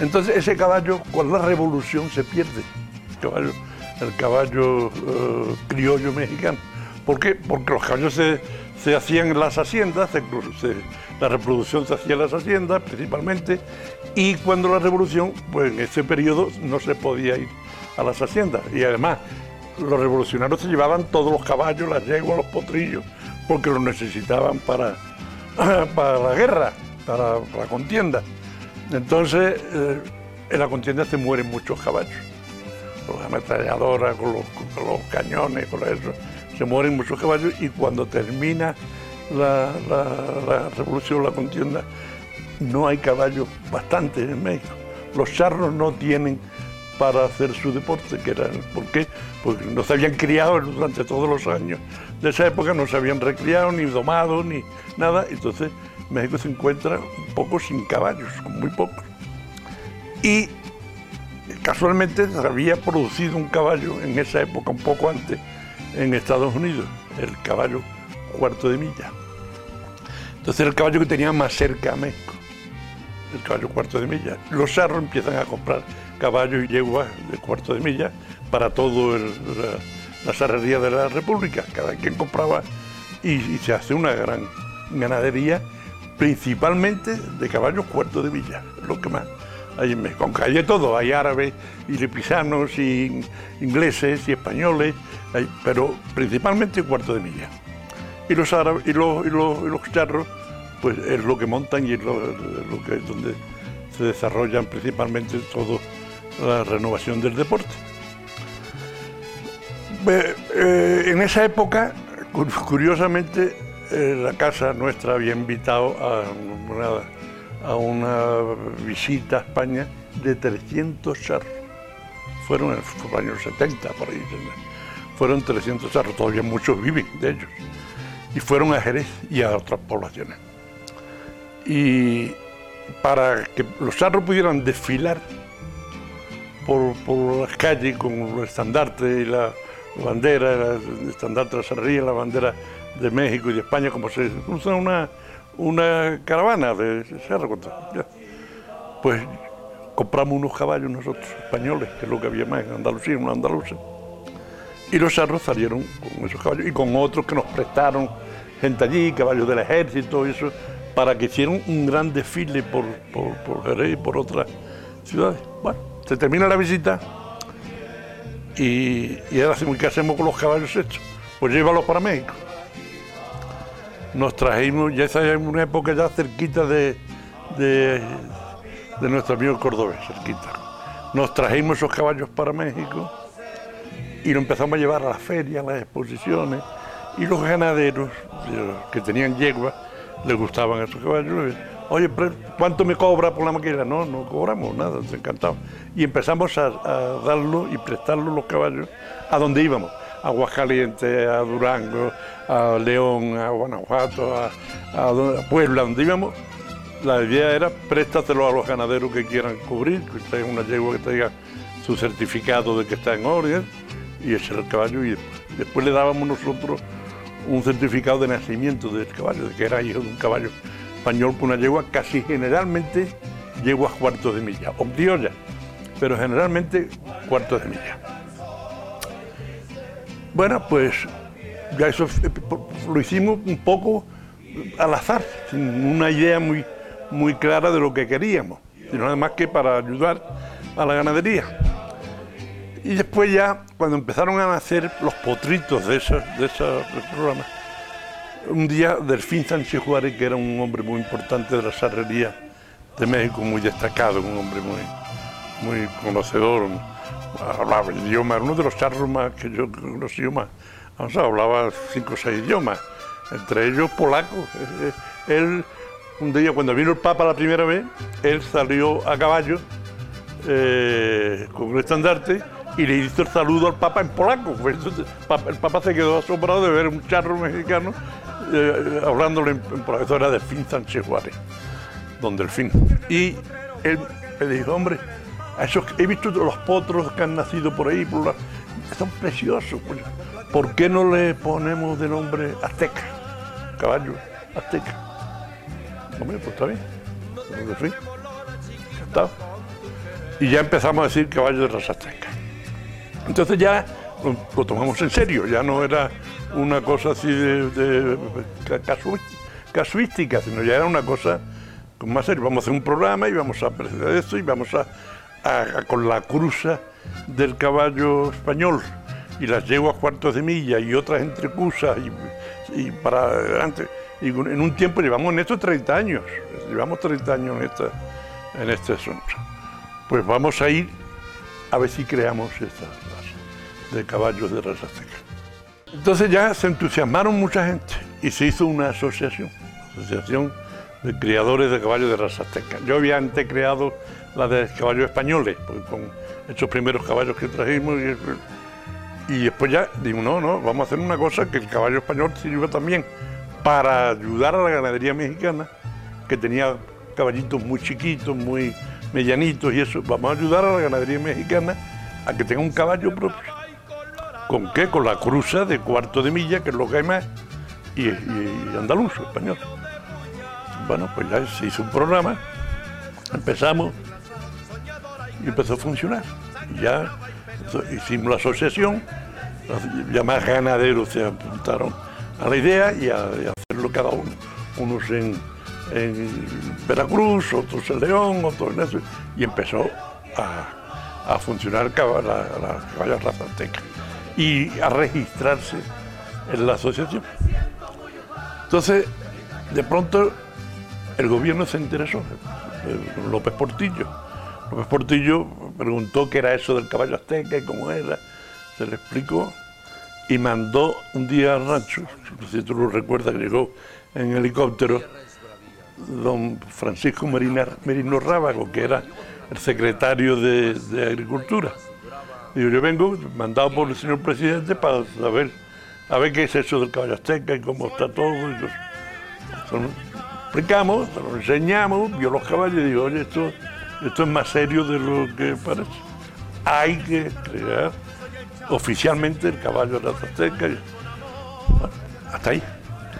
Entonces ese caballo con la revolución se pierde, el caballo, eh, criollo mexicano. ¿Por qué? Porque los caballos se, se hacían en las haciendas, se- la reproducción se hacía en las haciendas principalmente, y cuando la revolución, pues en ese periodo no se podía ir a las haciendas. Y además, los revolucionarios se llevaban todos los caballos, las yeguas, los potrillos, porque los necesitaban para, para la guerra, para la contienda. Entonces, eh, en la contienda se mueren muchos caballos. Con las ametralladoras, con los, cañones, con eso. Se mueren muchos caballos y cuando termina la, revolución, la contienda, no hay caballos bastantes en México. Los charros no tienen para hacer su deporte, que era, ¿por qué? Porque no se habían criado durante todos los años de esa época, no se habían recreado, ni domado, ni nada. Entonces México se encuentra un poco sin caballos, muy pocos. Y casualmente se había producido un caballo en esa época, un poco antes, en Estados Unidos, el caballo cuarto de milla. Entonces era el caballo que tenía más cerca a México, el caballo cuarto de milla. Los charros empiezan a comprar caballos y yeguas de cuarto de milla para toda la, la sarrería de la República. Cada quien compraba y se hace una gran ganadería, principalmente de caballos cuarto de milla, lo que más hay en México. Aunque hay todo, hay árabes y lipisanos y ingleses y españoles, pero principalmente cuarto de milla. Y los árabes y los, y los, y los charros, pues es lo que montan y es lo, que donde se desarrollan principalmente toda la renovación del deporte. Eh, en esa época, cu- curiosamente, eh, la casa nuestra había invitado a una, visita a España de 300 charros. Fueron en los años 70, por ahí. Fueron 300 charros, todavía muchos viven de ellos. Y fueron a Jerez y a otras poblaciones. Y para que los charros pudieran desfilar por, las calles con los estandartes y la bandera, el estandarte de la Serrería, la bandera de México y de España, como se usa una, una caravana de cerro. Pues compramos unos caballos nosotros, españoles, que es lo que había más en Andalucía, unos andaluces. Y los charros salieron con esos caballos y con otros que nos prestaron gente allí, caballos del ejército y eso, para que hicieran un gran desfile por, por, por Jerez y por otras ciudades. Bueno, se termina la visita y, y ahora ¿qué hacemos con los caballos estos? Pues llévalos para México. Nos trajimos, ya esa es una época ya cerquita de, de, nuestro amigo cordobés, cerquita. Nos trajimos esos caballos para México y lo empezamos a llevar a las ferias, a las exposiciones, y los ganaderos eh, que tenían yegua les gustaban esos caballos. Oye, ¿cuánto me cobra por la maquila? No, no cobramos nada, encantado. Y empezamos a, a darlo y prestarlo los caballos a donde íbamos, Aguascalientes, a Durango, a León, a Guanajuato, a, Puebla, donde íbamos. La idea era préstatelo a los ganaderos que quieran cubrir, que traigan una yegua que traiga su certificado de que está en orden y ese era el caballo y después, después le dábamos nosotros un certificado de nacimiento del caballo, de que era hijo de un caballo español con una yegua casi generalmente yeguas cuartos de milla, o criollas, pero generalmente cuartos de milla. Bueno, pues ya eso eh, lo hicimos un poco al azar, sin una idea muy, muy clara de lo que queríamos, sino nada más que para ayudar a la ganadería. Y después ya, cuando empezaron a nacer los potritos de esos, de esos programas, un día Delfín Sánchez Juárez, que era un hombre muy importante de la sarrería de México, muy destacado, un hombre muy, muy conocedor, hablaba idioma, uno de los charros más que yo conocí más. O sea, hablaba cinco o seis idiomas, entre ellos polaco. Él, un día, cuando vino el Papa la primera vez, él salió a caballo eh, con un estandarte y le hizo el saludo al Papa en polaco. Entonces, el Papa se quedó asombrado de ver un charro mexicano eh, hablándole en, en polaco. Eso era de Fin Sánchez Juárez, don Delfín. Y él me dijo, hombre, a he visto los potros que han nacido por ahí, son preciosos. pues, ¿Por qué no le ponemos de nombre azteca? Caballo azteca. Hombre, pues está bien. Don Delfín. Encantado. y ya empezamos a decir caballo de raza azteca. Entonces ya lo, tomamos en serio, ya no era una cosa así de, casuística, sino ya era una cosa con más serio. Vamos a hacer un programa y vamos a presentar esto y vamos a, con la cruza del caballo español y las yeguas cuartos de milla y otras entrecusas y, y para adelante. Y en un tiempo llevamos en esto 30 años, llevamos 30 años en, esta, en este asunto. Pues vamos a ir a ver si creamos esta raza de caballos de raza azteca. Entonces ya se entusiasmaron mucha gente y se hizo una asociación, asociación de criadores de caballos de raza azteca. Yo había antes creado la de caballos españoles, con estos primeros caballos que trajimos y, y después ya digo, no, no, vamos a hacer una cosa que el caballo español sirva también para ayudar a la ganadería mexicana, que tenía caballitos muy chiquitos, muy medianitos y eso. Vamos a ayudar a la ganadería mexicana a que tenga un caballo propio. ¿Con qué? Con la cruza de cuarto de milla, que es lo que hay más, y, andaluz, español. Bueno, pues ya se hizo un programa, empezamos empezó a funcionar. Ya hicimos la asociación, los demás ganaderos se apuntaron a la idea y a, hacerlo cada uno. Unos en, Veracruz, otros en León, otros en eso, y empezó a, funcionar la, la caballo raza y a registrarse en la asociación. Entonces, de pronto, el gobierno se interesó, López Portillo. López Portillo preguntó qué era eso del caballo azteca y cómo era, se le explicó y mandó un día al rancho, si tú lo recuerdas, que llegó en helicóptero don Francisco Merino Rábago, que era el secretario de, Agricultura. Digo, yo vengo mandado por el señor presidente para saber a qué es eso del caballo azteca y cómo está todo. Y explicamos, lo enseñamos, vio los caballos y digo, oye, esto, esto es más serio de lo que parece. Hay que crear oficialmente el caballo de la Azteca. hasta ahí.